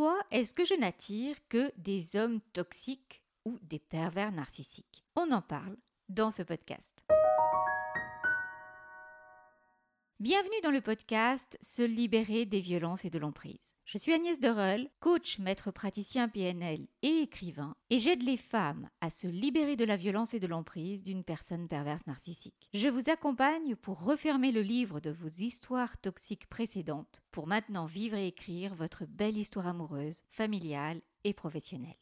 Pourquoi est-ce que je n'attire que des hommes toxiques ou des pervers narcissiques? On en parle dans ce podcast. Bienvenue dans le podcast Se libérer des violences et de l'emprise. Je suis Agnès Dereul, coach, maître praticien PNL et écrivain, et j'aide les femmes à se libérer de la violence et de l'emprise d'une personne perverse narcissique. Je vous accompagne pour refermer le livre de vos histoires toxiques précédentes, pour maintenant vivre et écrire votre belle histoire amoureuse, familiale et professionnelle.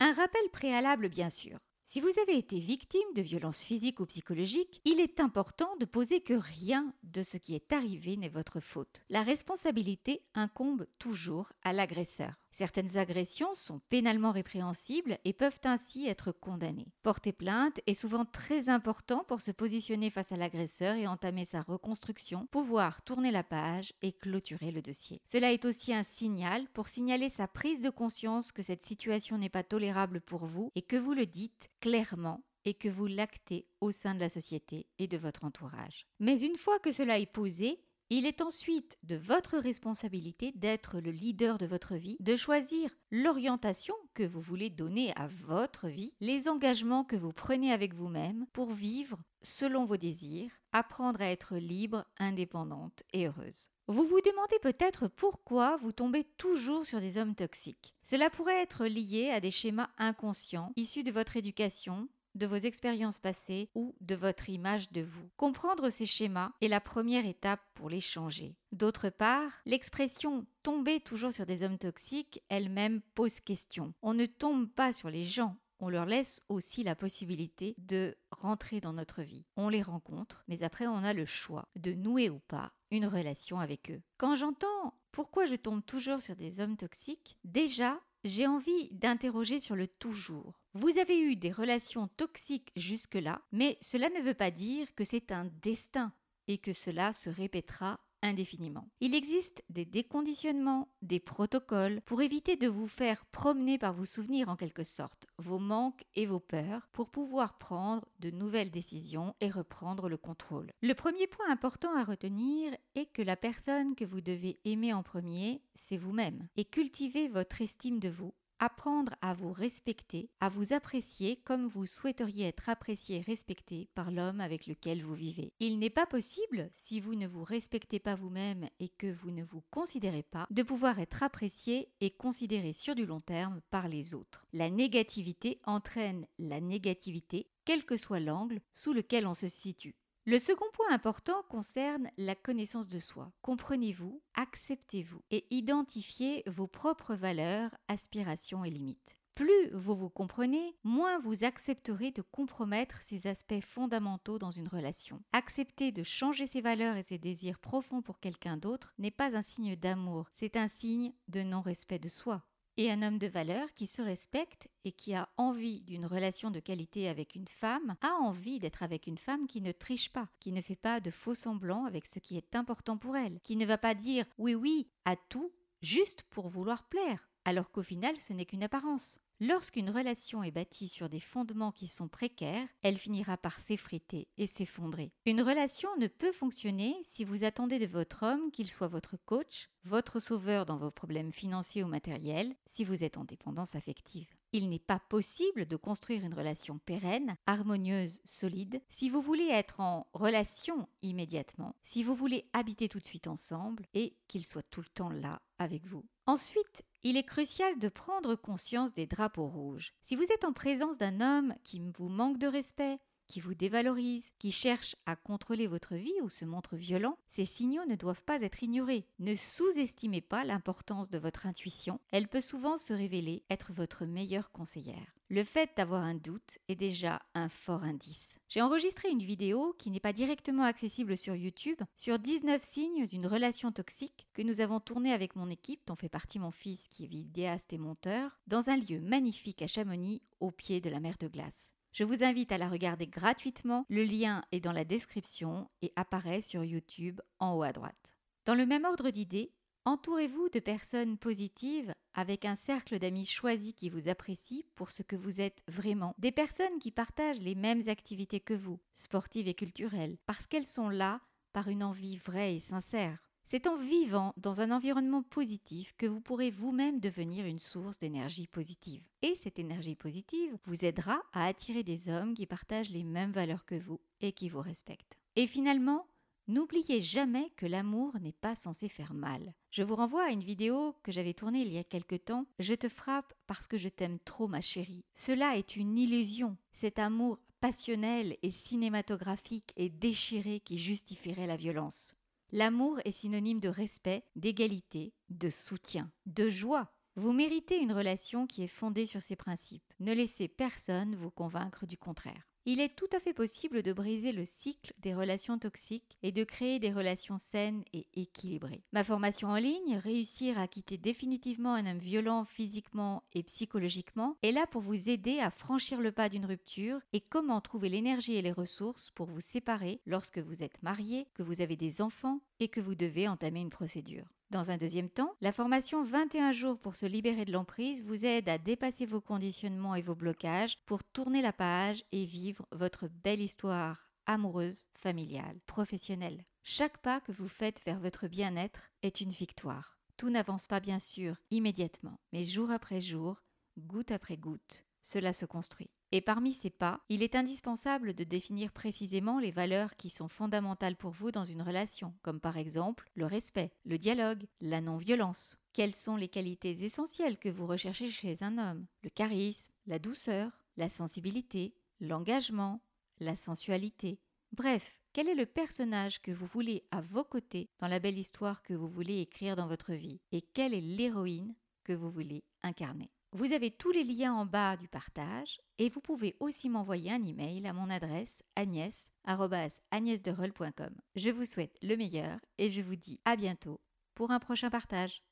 Un rappel préalable bien sûr. Si vous avez été victime de violences physiques ou psychologiques, il est important de poser que rien de ce qui est arrivé n'est votre faute. La responsabilité incombe toujours à l'agresseur. Certaines agressions sont pénalement répréhensibles et peuvent ainsi être condamnées. Porter plainte est souvent très important pour se positionner face à l'agresseur et entamer sa reconstruction, pouvoir tourner la page et clôturer le dossier. Cela est aussi un signal pour signaler sa prise de conscience que cette situation n'est pas tolérable pour vous et que vous le dites clairement et que vous l'actez au sein de la société et de votre entourage. Mais une fois que cela est posé, il est ensuite de votre responsabilité d'être le leader de votre vie, de choisir l'orientation que vous voulez donner à votre vie, les engagements que vous prenez avec vous-même pour vivre selon vos désirs, apprendre à être libre, indépendante et heureuse. Vous vous demandez peut-être pourquoi vous tombez toujours sur des hommes toxiques. Cela pourrait être lié à des schémas inconscients issus de votre éducation, de vos expériences passées ou de votre image de vous. Comprendre ces schémas est la première étape pour les changer. D'autre part, l'expression tomber toujours sur des hommes toxiques elle-même pose question. On ne tombe pas sur les gens, on leur laisse aussi la possibilité de rentrer dans notre vie. On les rencontre, mais après on a le choix de nouer ou pas une relation avec eux. Quand j'entends pourquoi je tombe toujours sur des hommes toxiques, déjà j'ai envie d'interroger sur le toujours. Vous avez eu des relations toxiques jusque-là, mais cela ne veut pas dire que c'est un destin et que cela se répétera indéfiniment. Il existe des déconditionnements, des protocoles pour éviter de vous faire promener par vos souvenirs en quelque sorte, vos manques et vos peurs, pour pouvoir prendre de nouvelles décisions et reprendre le contrôle. Le premier point important à retenir est que la personne que vous devez aimer en premier, c'est vous-même, et cultiver votre estime de vous apprendre à vous respecter, à vous apprécier comme vous souhaiteriez être apprécié et respecté par l'homme avec lequel vous vivez. Il n'est pas possible, si vous ne vous respectez pas vous-même et que vous ne vous considérez pas, de pouvoir être apprécié et considéré sur du long terme par les autres. La négativité entraîne la négativité, quel que soit l'angle sous lequel on se situe. Le second point important concerne la connaissance de soi. Comprenez-vous, acceptez-vous et identifiez vos propres valeurs, aspirations et limites. Plus vous vous comprenez, moins vous accepterez de compromettre ces aspects fondamentaux dans une relation. Accepter de changer ses valeurs et ses désirs profonds pour quelqu'un d'autre n'est pas un signe d'amour, c'est un signe de non-respect de soi. Et un homme de valeur qui se respecte et qui a envie d'une relation de qualité avec une femme a envie d'être avec une femme qui ne triche pas, qui ne fait pas de faux semblants avec ce qui est important pour elle, qui ne va pas dire oui oui à tout juste pour vouloir plaire, alors qu'au final ce n'est qu'une apparence. Lorsqu'une relation est bâtie sur des fondements qui sont précaires, elle finira par s'effriter et s'effondrer. Une relation ne peut fonctionner si vous attendez de votre homme qu'il soit votre coach, votre sauveur dans vos problèmes financiers ou matériels, si vous êtes en dépendance affective. Il n'est pas possible de construire une relation pérenne, harmonieuse, solide, si vous voulez être en relation immédiatement, si vous voulez habiter tout de suite ensemble et qu'il soit tout le temps là avec vous. Ensuite, il est crucial de prendre conscience des drapeaux rouges. Si vous êtes en présence d'un homme qui vous manque de respect, qui vous dévalorise, qui cherche à contrôler votre vie ou se montre violent, ces signaux ne doivent pas être ignorés. Ne sous-estimez pas l'importance de votre intuition, elle peut souvent se révéler être votre meilleure conseillère. Le fait d'avoir un doute est déjà un fort indice. J'ai enregistré une vidéo qui n'est pas directement accessible sur YouTube sur 19 signes d'une relation toxique que nous avons tournée avec mon équipe dont fait partie mon fils qui est vidéaste et monteur dans un lieu magnifique à Chamonix au pied de la mer de glace. Je vous invite à la regarder gratuitement, le lien est dans la description et apparaît sur YouTube en haut à droite. Dans le même ordre d'idées, entourez-vous de personnes positives avec un cercle d'amis choisis qui vous apprécient pour ce que vous êtes vraiment, des personnes qui partagent les mêmes activités que vous, sportives et culturelles, parce qu'elles sont là par une envie vraie et sincère. C'est en vivant dans un environnement positif que vous pourrez vous-même devenir une source d'énergie positive. Et cette énergie positive vous aidera à attirer des hommes qui partagent les mêmes valeurs que vous et qui vous respectent. Et finalement, N'oubliez jamais que l'amour n'est pas censé faire mal. Je vous renvoie à une vidéo que j'avais tournée il y a quelque temps. Je te frappe parce que je t'aime trop, ma chérie. Cela est une illusion. Cet amour passionnel et cinématographique et déchiré qui justifierait la violence. L'amour est synonyme de respect, d'égalité, de soutien, de joie. Vous méritez une relation qui est fondée sur ces principes. Ne laissez personne vous convaincre du contraire il est tout à fait possible de briser le cycle des relations toxiques et de créer des relations saines et équilibrées. Ma formation en ligne, Réussir à quitter définitivement un homme violent physiquement et psychologiquement, est là pour vous aider à franchir le pas d'une rupture et comment trouver l'énergie et les ressources pour vous séparer lorsque vous êtes marié, que vous avez des enfants et que vous devez entamer une procédure. Dans un deuxième temps, la formation 21 jours pour se libérer de l'emprise vous aide à dépasser vos conditionnements et vos blocages pour tourner la page et vivre votre belle histoire amoureuse, familiale, professionnelle. Chaque pas que vous faites vers votre bien-être est une victoire. Tout n'avance pas bien sûr immédiatement, mais jour après jour, goutte après goutte, cela se construit. Et parmi ces pas, il est indispensable de définir précisément les valeurs qui sont fondamentales pour vous dans une relation, comme par exemple le respect, le dialogue, la non-violence. Quelles sont les qualités essentielles que vous recherchez chez un homme? Le charisme, la douceur, la sensibilité, l'engagement, la sensualité. Bref, quel est le personnage que vous voulez à vos côtés dans la belle histoire que vous voulez écrire dans votre vie? Et quelle est l'héroïne que vous voulez incarner? Vous avez tous les liens en bas du partage et vous pouvez aussi m'envoyer un email à mon adresse agnès.agnèsderol.com. Je vous souhaite le meilleur et je vous dis à bientôt pour un prochain partage.